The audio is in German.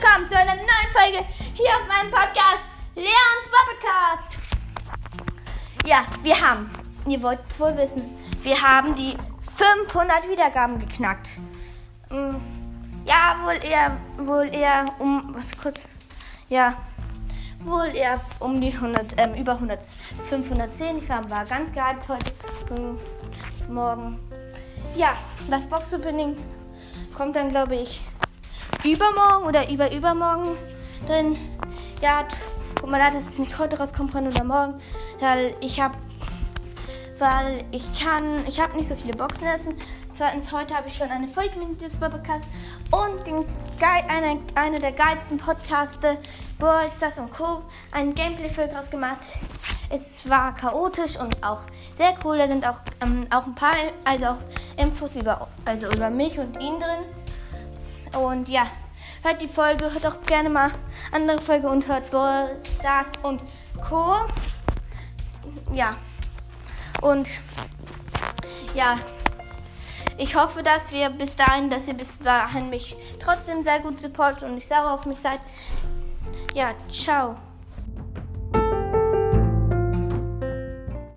willkommen zu einer neuen Folge hier auf meinem Podcast Leons Podcast. Ja, wir haben, ihr wollt es wohl wissen, wir haben die 500 Wiedergaben geknackt. Mm, ja, wohl eher, wohl eher um, was kurz, ja, wohl eher um die 100, ähm, über 100, 510. Ich war ganz gehypt heute, äh, morgen. Ja, das Box-Opening kommt dann, glaube ich, übermorgen oder über übermorgen drin. Ja, guck mal da, dass es nicht heute rauskommen kann oder morgen. Weil ich habe weil ich kann, ich habe nicht so viele Boxen essen. Zweitens, heute habe ich schon eine Folge mit des Podcast und den geil, eine, eine der geilsten Podcaste, Boys, das und Co. Ein Gameplay-Folge rausgemacht. Es war chaotisch und auch sehr cool. Da sind auch, ähm, auch ein paar, also auch Infos über, also über mich und ihn drin. Und ja, hört die Folge, hört auch gerne mal andere Folge und hört Ball Stars und Co. Ja. Und ja, ich hoffe, dass wir bis dahin, dass ihr bis dahin mich trotzdem sehr gut supportet und nicht sauer auf mich seid. Ja, ciao.